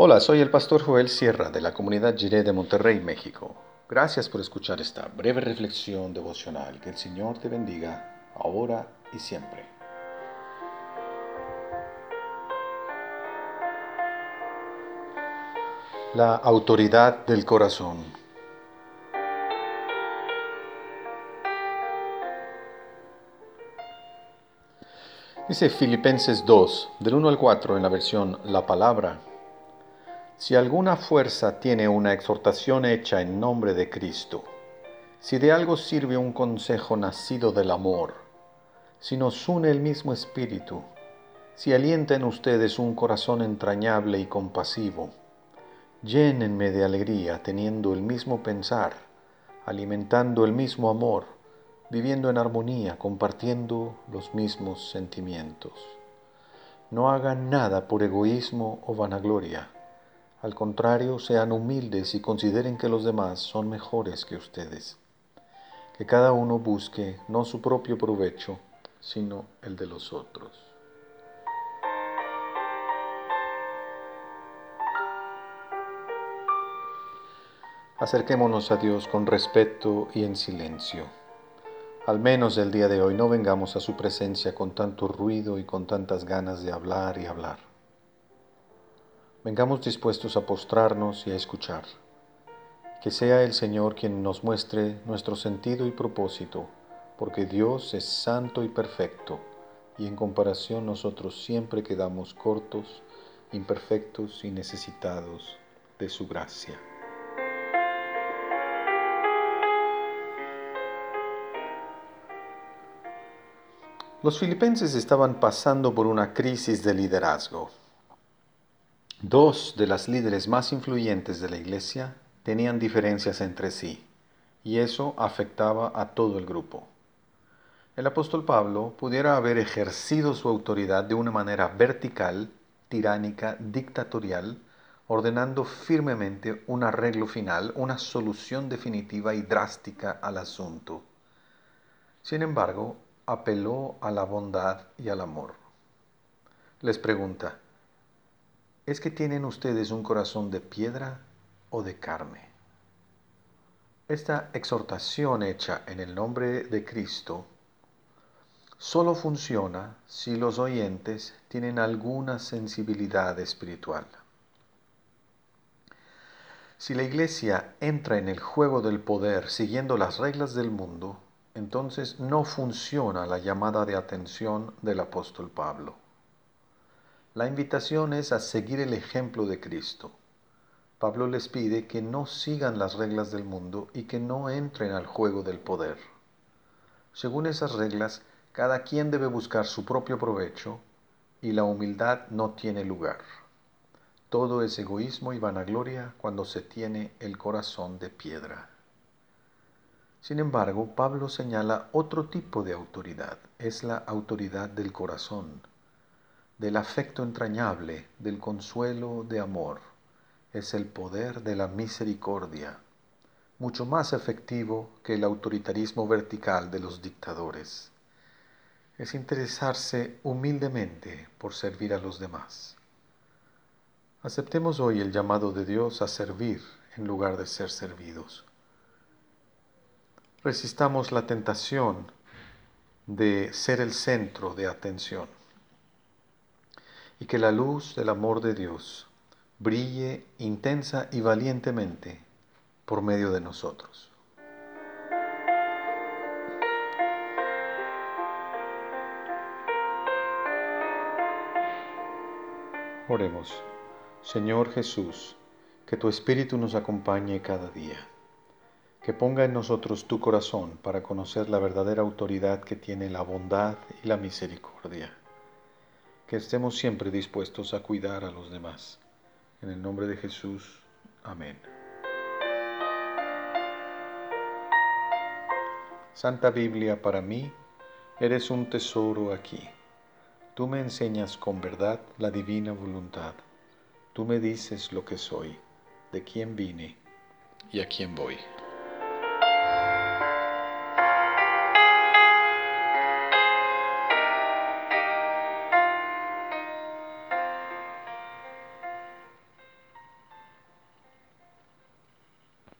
Hola, soy el pastor Joel Sierra de la comunidad Jiré de Monterrey, México. Gracias por escuchar esta breve reflexión devocional. Que el Señor te bendiga ahora y siempre. La autoridad del corazón. Dice Filipenses 2, del 1 al 4 en la versión La Palabra. Si alguna fuerza tiene una exhortación hecha en nombre de Cristo, si de algo sirve un consejo nacido del amor, si nos une el mismo espíritu, si alienta en ustedes un corazón entrañable y compasivo, llénenme de alegría teniendo el mismo pensar, alimentando el mismo amor, viviendo en armonía, compartiendo los mismos sentimientos. No hagan nada por egoísmo o vanagloria al contrario, sean humildes y consideren que los demás son mejores que ustedes. Que cada uno busque no su propio provecho, sino el de los otros. Acerquémonos a Dios con respeto y en silencio. Al menos el día de hoy no vengamos a su presencia con tanto ruido y con tantas ganas de hablar y hablar. Vengamos dispuestos a postrarnos y a escuchar. Que sea el Señor quien nos muestre nuestro sentido y propósito, porque Dios es santo y perfecto, y en comparación nosotros siempre quedamos cortos, imperfectos y necesitados de su gracia. Los filipenses estaban pasando por una crisis de liderazgo. Dos de las líderes más influyentes de la iglesia tenían diferencias entre sí, y eso afectaba a todo el grupo. El apóstol Pablo pudiera haber ejercido su autoridad de una manera vertical, tiránica, dictatorial, ordenando firmemente un arreglo final, una solución definitiva y drástica al asunto. Sin embargo, apeló a la bondad y al amor. Les pregunta, ¿Es que tienen ustedes un corazón de piedra o de carne? Esta exhortación hecha en el nombre de Cristo solo funciona si los oyentes tienen alguna sensibilidad espiritual. Si la iglesia entra en el juego del poder siguiendo las reglas del mundo, entonces no funciona la llamada de atención del apóstol Pablo. La invitación es a seguir el ejemplo de Cristo. Pablo les pide que no sigan las reglas del mundo y que no entren al juego del poder. Según esas reglas, cada quien debe buscar su propio provecho y la humildad no tiene lugar. Todo es egoísmo y vanagloria cuando se tiene el corazón de piedra. Sin embargo, Pablo señala otro tipo de autoridad, es la autoridad del corazón del afecto entrañable, del consuelo de amor. Es el poder de la misericordia, mucho más efectivo que el autoritarismo vertical de los dictadores. Es interesarse humildemente por servir a los demás. Aceptemos hoy el llamado de Dios a servir en lugar de ser servidos. Resistamos la tentación de ser el centro de atención y que la luz del amor de Dios brille intensa y valientemente por medio de nosotros. Oremos. Señor Jesús, que tu Espíritu nos acompañe cada día, que ponga en nosotros tu corazón para conocer la verdadera autoridad que tiene la bondad y la misericordia que estemos siempre dispuestos a cuidar a los demás. En el nombre de Jesús, amén. Santa Biblia para mí, eres un tesoro aquí. Tú me enseñas con verdad la divina voluntad. Tú me dices lo que soy, de quién vine y a quién voy.